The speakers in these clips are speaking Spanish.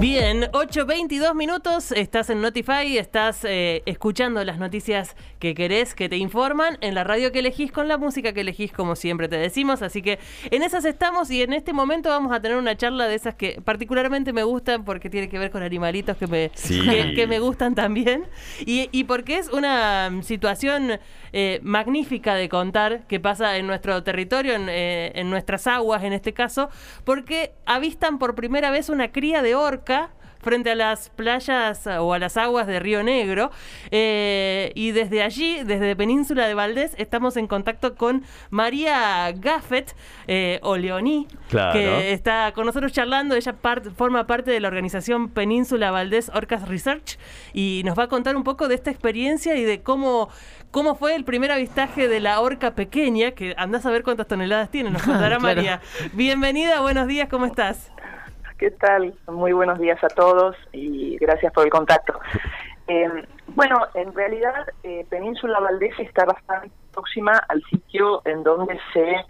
Bien, 8.22 minutos, estás en Notify, estás eh, escuchando las noticias que querés, que te informan, en la radio que elegís, con la música que elegís, como siempre te decimos. Así que en esas estamos y en este momento vamos a tener una charla de esas que particularmente me gustan porque tiene que ver con animalitos que me, que, me gustan también. Y, y, porque es una situación eh, magnífica de contar que pasa en nuestro territorio, en, eh, en nuestras aguas en este caso, porque avistan por primera vez una cría de orca frente a las playas o a las aguas de Río Negro. Eh, y desde allí, desde Península de Valdés, estamos en contacto con María Gaffet, eh, o Leoní, que está con nosotros charlando. Ella forma parte de la organización Península Valdés Orcas Research y nos va a contar un poco de esta experiencia y de cómo, cómo fue el primer avistaje de la orca pequeña, que andás a ver cuántas toneladas tiene, nos contará María. Bienvenida, buenos días, ¿cómo estás? ¿Qué tal? Muy buenos días a todos y gracias por el contacto. Eh, bueno, en realidad eh, Península Valdés está bastante próxima al sitio en donde se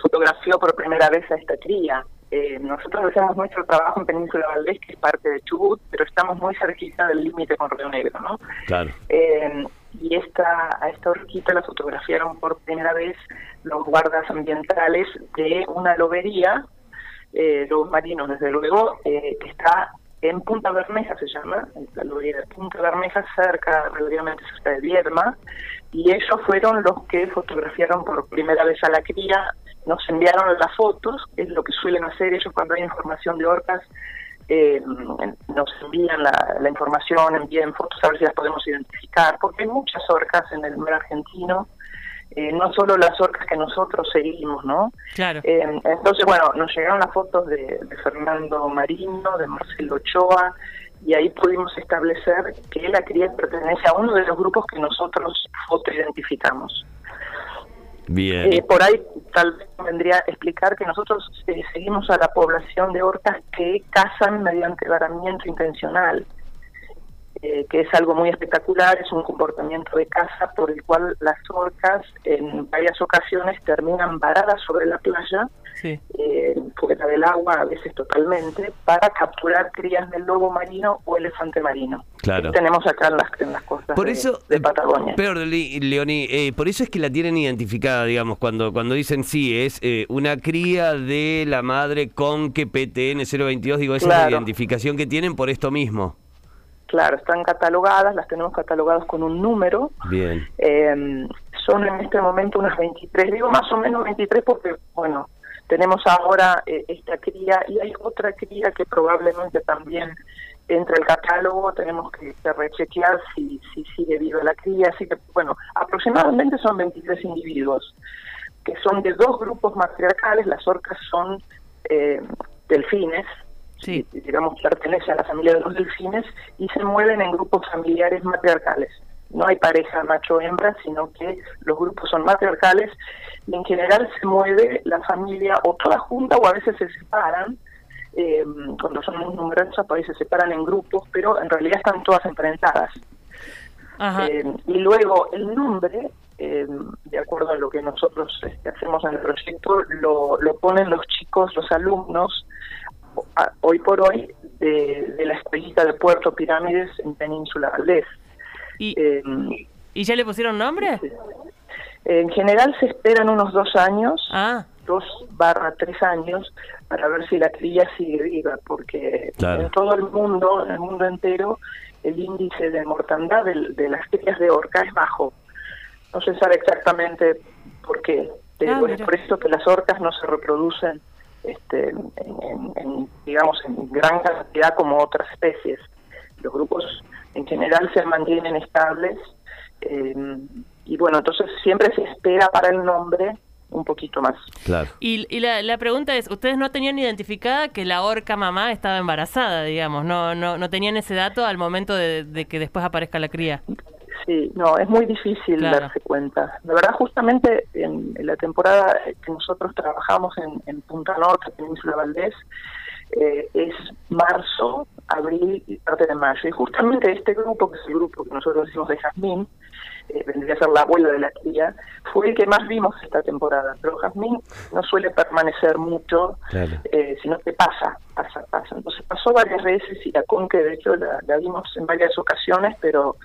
fotografió por primera vez a esta cría. Eh, nosotros hacemos nuestro trabajo en Península Valdés, que es parte de Chubut, pero estamos muy cerquita del límite con Río Negro, ¿no? Claro. y esta, a esta horquita la fotografiaron por primera vez los guardas ambientales de una lobería eh, los marinos, desde luego, eh, está en Punta Bermeja, se llama, la lobería de Punta Bermeja, cerca, relativamente cerca de Vierma, y ellos fueron los que fotografiaron por primera vez a la cría, nos enviaron las fotos, es lo que suelen hacer ellos cuando hay información de orcas, eh, nos envían la, la, información, envían fotos a ver si las podemos identificar, porque hay muchas orcas en el mar argentino, eh, no solo las orcas que nosotros seguimos, ¿no? Claro. Eh, entonces, bueno, nos llegaron las fotos de, Fernando Marino, de Marcelo Ochoa, y ahí pudimos establecer que la cría pertenece a uno de los grupos que nosotros fotoidentificamos. Bien. Eh, por ahí tal vez vendría a explicar que nosotros seguimos a la población de orcas que cazan mediante varamiento intencional. Eh, que es algo muy espectacular, es un comportamiento de caza por el cual las orcas en varias ocasiones terminan varadas sobre la playa, sí. eh, fuera del agua, a veces totalmente, para capturar crías del lobo marino o elefante marino. Claro. tenemos acá en las, en las costas por de, eso, de Patagonia. Peor, Leoni, eh, por eso es que la tienen identificada, digamos, cuando, cuando dicen sí, es eh, una cría de la madre con que PTN 022, digo, esa es la identificación que tienen por esto mismo. Claro, están catalogadas, las tenemos catalogadas con un número. Bien. Eh, son en este momento unas 23, digo más o menos 23 porque, bueno, tenemos ahora eh, esta cría y hay otra cría que probablemente también entre el catálogo tenemos que, rechequear si, si sigue viva la cría, así que, bueno, aproximadamente son 23 individuos que son de dos grupos matriarcales, las orcas son eh, delfines, sí. digamos, pertenece a la familia de los delfines y se mueven en grupos familiares matriarcales. No hay pareja macho-hembra, sino que los grupos son matriarcales y en general se mueve la familia o toda junta o a veces se separan. Eh, cuando son muy numerosas, a veces se separan en grupos, pero en realidad están todas enfrentadas. Eh, y luego el nombre, eh, de acuerdo a lo que nosotros este, hacemos en el proyecto, lo, lo ponen los chicos, los alumnos, hoy por hoy de, la escuelita de Puerto Pirámides en Península Valdés. ¿Y, eh, ¿Y ya le pusieron nombre? En general se esperan unos dos años, ah. dos barra tres años, para ver si la cría sigue viva, porque en todo el mundo, en el mundo entero, el índice de mortandad de, las crías de orca es bajo. No se sabe exactamente por qué, pero ah, es por eso que las orcas no se reproducen este, en, digamos, en gran cantidad como otras especies. Los grupos en general se mantienen estables eh, y bueno, entonces siempre se espera para el nombre un poquito más. Claro. Y, y la, la, pregunta es, ¿ustedes no tenían identificada que la orca mamá estaba embarazada, digamos? ¿No, no, no tenían ese dato al momento de, de que después aparezca la cría? Sí, no, es muy difícil darse cuenta. La verdad, justamente en, la temporada que nosotros trabajamos en, Punta Norte, Península Valdés, eh, es marzo, abril y parte de mayo. Y justamente este grupo, que es el grupo que nosotros decimos de Jazmín, eh, vendría a ser la abuela de la cría, fue el que más vimos esta temporada. Pero Jazmín no suele permanecer mucho, eh, sino que pasa, pasa, pasa. Entonces pasó varias veces y la Conque, de hecho, la, vimos en varias ocasiones, pero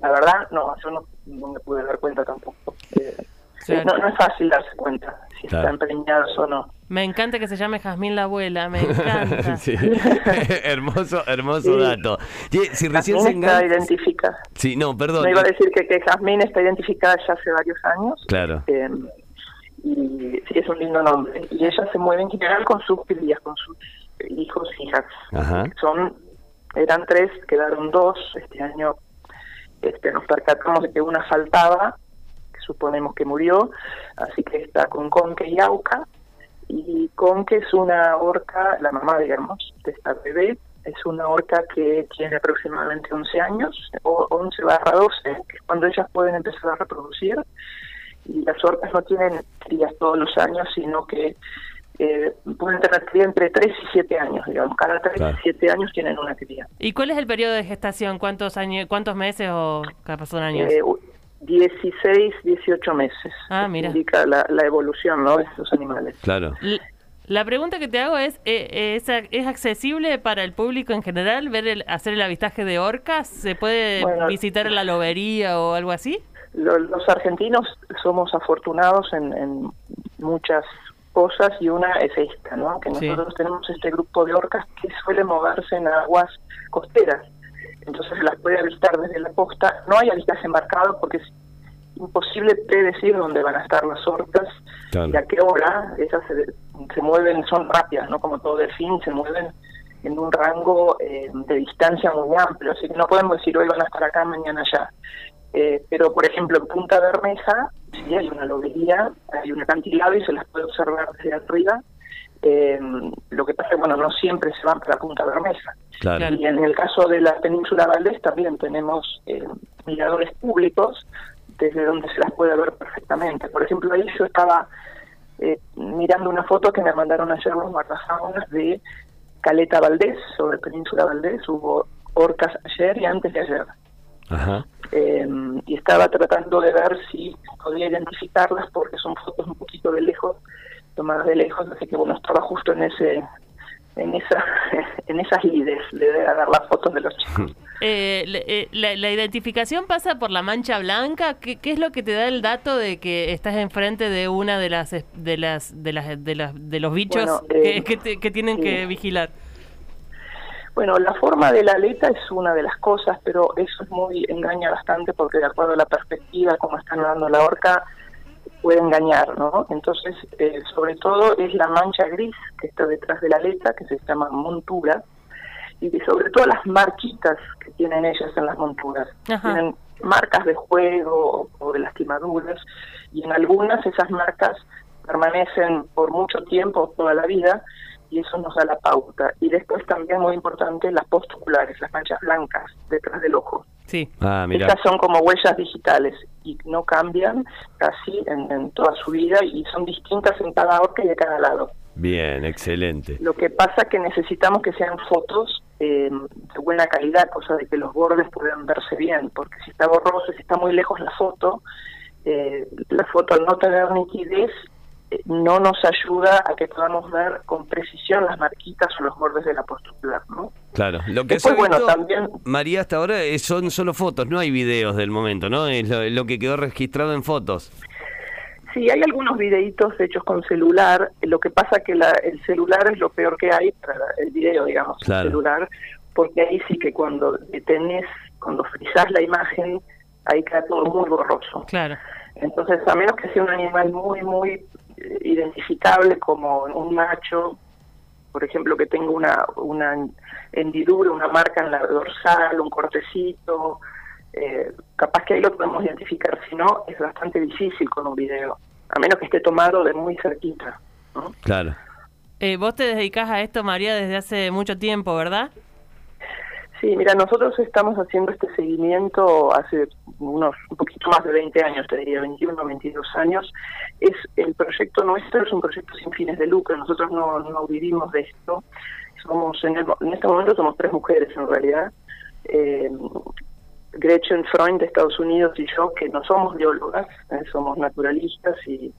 la verdad, no, yo no, me pude dar cuenta tampoco. Eh, no, no es fácil darse cuenta si están preñados o no. Me encanta que se llame Jazmín la abuela, me encanta. hermoso, hermoso dato. si recién se está identificada. Sí, no, perdón. Me iba a decir que, que Jazmín está identificada ya hace varios años. Claro. Eh, y sí, es un lindo nombre. Y ella se mueve en general con sus crías, con sus hijos y hijas. Ajá. Son, eran tres, quedaron dos. Este año este, nos percatamos de que una faltaba suponemos que murió, así que está con Conque y Auca, y Conque es una orca, la mamá, digamos, de esta bebé, es una orca que tiene aproximadamente 11 años, o 11 barra 12, que es cuando ellas pueden empezar a reproducir, y las orcas no tienen crías todos los años, sino que eh, pueden tener cría entre 3 y 7 años, digamos, cada 3 y 7 años tienen una cría. ¿Y cuál es el periodo de gestación? ¿Cuántos años, cuántos meses o capaz son años? Eh, 16, 18 meses. Ah, mira. Indica la, evolución ¿no? de estos animales. Claro. La pregunta que te hago es, eh, ¿es, ¿es accesible para el público en general ver el, hacer el avistaje de orcas? ¿Se puede visitar la lobería o algo así? los argentinos somos afortunados en, muchas cosas y una es esta, ¿no? Que nosotros tenemos este grupo de orcas que suele moverse en aguas costeras entonces las puede avistar desde la costa. No hay avistaje embarcado porque es imposible predecir dónde van a estar las orcas y a qué hora. Esas se, mueven, son rápidas, ¿no? Como todo delfín, se mueven en un rango eh, de distancia muy amplio, así que no podemos decir hoy van a estar acá, mañana allá. Eh, pero, por ejemplo, en Punta Bermeja, sí hay una lobería, hay un acantilado y se las puede observar desde arriba eh, lo que pasa es que bueno, no siempre se van para Punta Bermeja. Y en el caso de la península Valdés también tenemos eh, miradores públicos desde donde se las puede ver perfectamente. Por ejemplo, ahí yo estaba eh, mirando una foto que me mandaron ayer los guardafaunas de Caleta Valdés, sobre Península Valdés. Hubo orcas ayer y antes de ayer. Eh, y estaba tratando de ver si podía identificarlas porque son fotos un poquito de lejos tomadas de lejos, así que bueno, estaba justo en ese en esa en esas lides, le voy a dar las fotos de los chicos. Eh, eh, la, identificación pasa por la mancha blanca. ¿Qué, ¿Qué, es lo que te da el dato de que estás enfrente de una de las de las de las de, las, de los bichos que, eh, que, tienen que vigilar? Bueno, la forma de la aleta es una de las cosas, pero eso es muy engaña bastante porque de acuerdo a la perspectiva como están dando la horca puede engañar, ¿no? Entonces, eh, sobre todo es la mancha gris que está detrás de la aleta, que se llama montura, y sobre todo las marquitas que tienen ellas en las monturas. Tienen marcas de juego o de lastimaduras, y en algunas esas marcas permanecen por mucho tiempo, toda la vida, y eso nos da la pauta. Y después también muy importante las postoculares, las manchas blancas detrás del ojo. Sí. Ah, Estas son como huellas digitales y no cambian casi en, toda su vida y son distintas en cada orca y de cada lado. Bien, excelente. Lo que pasa es que necesitamos que sean fotos eh, de buena calidad, cosa de que los bordes puedan verse bien, porque si está borroso, si está muy lejos la foto, eh, la foto al no tener nitidez no nos ayuda a que podamos ver con precisión las marquitas o los bordes de la postura, ¿no? Claro, lo que Después, bueno, también María hasta ahora son solo fotos, no hay videos del momento, ¿no? Es lo, que quedó registrado en fotos. Sí, hay algunos videitos hechos con celular. Lo que pasa que la, el celular es lo peor que hay para el video, digamos, el celular, porque ahí sí que cuando tenés, cuando frizás la imagen, ahí queda todo muy borroso. Claro. Entonces, a menos que sea un animal muy, muy identificable como un macho, por ejemplo, que tenga una, una hendidura, una marca en la dorsal, un cortecito, eh, capaz que ahí lo podemos identificar, si no, es bastante difícil con un video, a menos que esté tomado de muy cerquita. Claro. Eh, vos te dedicas a esto, María, desde hace mucho tiempo, ¿verdad? Sí, mira, nosotros estamos haciendo este seguimiento hace unos un poquito más de 20 años, te diría 21, 22 años. Es el proyecto nuestro es un proyecto sin fines de lucro. Nosotros no, no vivimos de esto. Es somos en, este momento somos tres mujeres en realidad. Eh, Gretchen Freund de Estados Unidos y yo, que no somos biólogas, eh, somos naturalistas y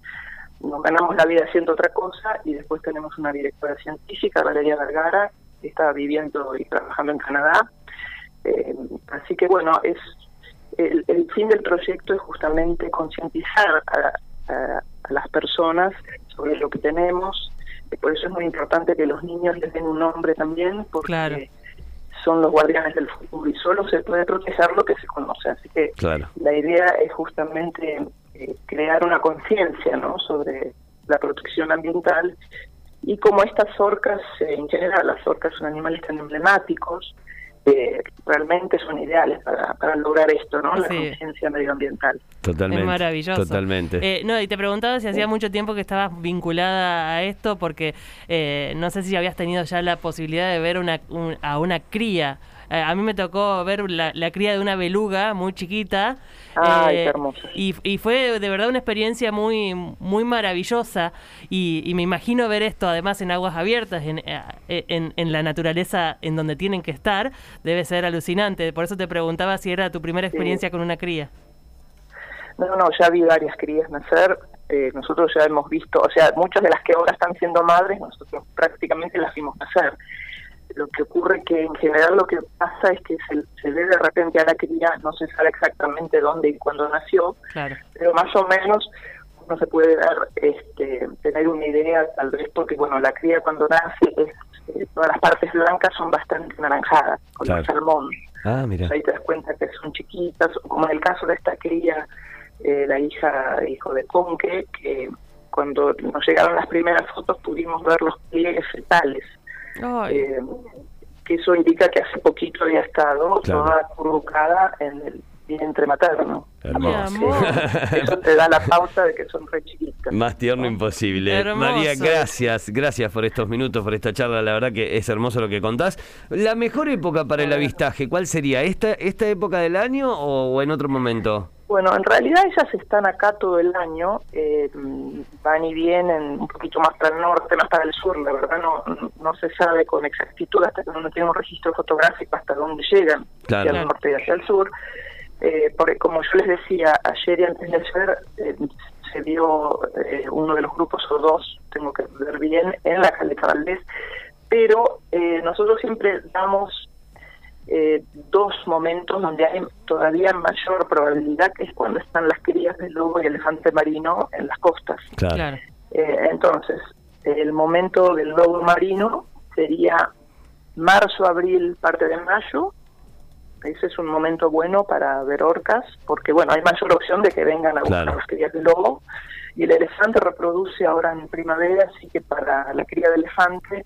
nos ganamos la vida haciendo otra cosa. Y después tenemos una directora científica, Valeria Vergara, está viviendo y trabajando en Canadá. Eh, así que bueno, es el, fin del proyecto es justamente concientizar a, las personas sobre lo que tenemos. Por eso es muy importante que los niños les den un nombre también, porque son los guardianes del futuro y solo se puede proteger lo que se conoce. Así que la idea es justamente eh, crear una conciencia ¿no? sobre la protección ambiental y como estas orcas, eh, en general las orcas son animales tan emblemáticos, realmente son ideales para, para lograr esto, ¿no? La conciencia medioambiental. Totalmente. Es maravilloso. Totalmente. Eh, no, y te preguntaba si hacía mucho tiempo que estabas vinculada a esto, porque eh, no sé si habías tenido ya la posibilidad de ver una, a una cría eh, a mí me tocó ver la, cría de una beluga muy chiquita. Ay, eh, Y, y, fue de verdad una experiencia muy, muy maravillosa. Y, me imagino ver esto además en aguas abiertas, en, eh, en, en, la naturaleza en donde tienen que estar, debe ser alucinante. Por eso te preguntaba si era tu primera experiencia con una cría. No, no, ya vi varias crías nacer. nosotros ya hemos visto, o sea, muchas de las que ahora están siendo madres, nosotros prácticamente las vimos nacer lo que ocurre que en general lo que pasa es que se, ve de repente a la cría, no se sabe exactamente dónde y cuándo nació, pero más o menos uno se puede dar, este, tener una idea, tal vez porque bueno, la cría cuando nace, es, eh, todas las partes blancas son bastante naranjadas, con el salmón. Ah, mira. ahí te das cuenta que son chiquitas, como en el caso de esta cría, eh, la hija, hijo de Conque, que cuando nos llegaron las primeras fotos pudimos ver los pliegues fetales eh, que eso indica que hace poquito había estado toda colocada en el vientre materno. Eso te da la pausa de que son re chiquitas. Más tierno imposible. María, gracias, gracias por estos minutos, por esta charla. La verdad que es hermoso lo que contás. La mejor época para el avistaje, ¿cuál sería? ¿Esta, esta época del año o en otro momento? Bueno, en realidad ellas están acá todo el año, eh, van y vienen un poquito más para el norte, más para el sur, la verdad no, no se sabe con exactitud hasta que no un registro fotográfico hasta dónde llegan, hacia el norte y hacia el sur. Eh, porque como yo les decía ayer y antes de ayer, eh, se vio eh, uno de los grupos o dos, tengo que ver bien, en la Caleta Valdés, pero nosotros siempre damos eh, dos momentos donde hay todavía mayor probabilidad, que es cuando están las crías de lobo y elefante marino en las costas. Claro. Eh, entonces, el momento del lobo marino sería marzo, abril, parte de mayo. Ese es un momento bueno para ver orcas, porque bueno, hay mayor opción de que vengan a buscar las crías de lobo. Y el elefante reproduce ahora en primavera, así que para la cría de elefante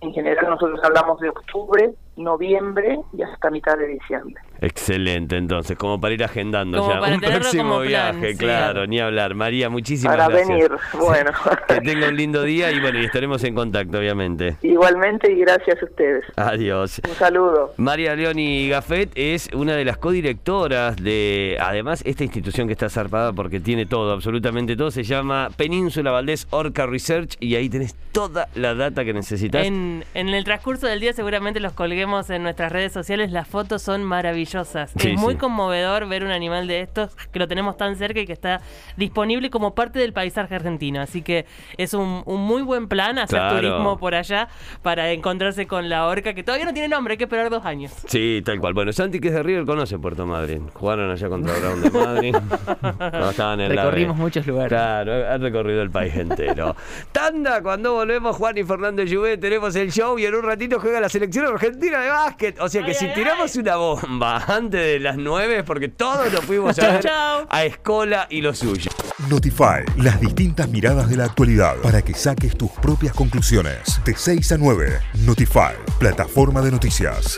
en general nosotros hablamos de octubre, noviembre y hasta mitad de diciembre. Excelente, entonces, como para ir agendando ya un próximo viaje, claro, ni hablar. María, muchísimas gracias. Para venir, bueno. que tenga un lindo día y bueno, y estaremos en contacto, obviamente. Igualmente y gracias a ustedes. Adiós. Un saludo. María Leoni Gafet es una de las codirectoras de, además, esta institución que está zarpada porque tiene todo, absolutamente todo, se llama Península Valdés Orca Research y ahí tenés toda la data que necesitas. En, en el transcurso del día seguramente los colguemos en nuestras redes sociales, las fotos son maravillosas es muy conmovedor ver un animal de estos que lo tenemos tan cerca y que está disponible como parte del paisaje argentino. Así que es un, muy buen plan hacer turismo por allá para encontrarse con la orca que todavía no tiene nombre, hay que esperar dos años. Sí, tal cual. Bueno, Santi que es de River conoce Puerto Madryn. Jugaron allá contra Brown de Madrid. Recorrimos muchos lugares. Claro, han recorrido el país entero. Tanda, cuando volvemos Juan y Fernando Lluvé, tenemos el show y en un ratito juega la selección argentina de básquet. O sea que si tiramos una bomba antes de las 9 porque todos lo fuimos a ver a Escola y lo suyo. Notify, las distintas miradas de la actualidad para que saques tus propias conclusiones. De 6 a 9, Notify, plataforma de noticias.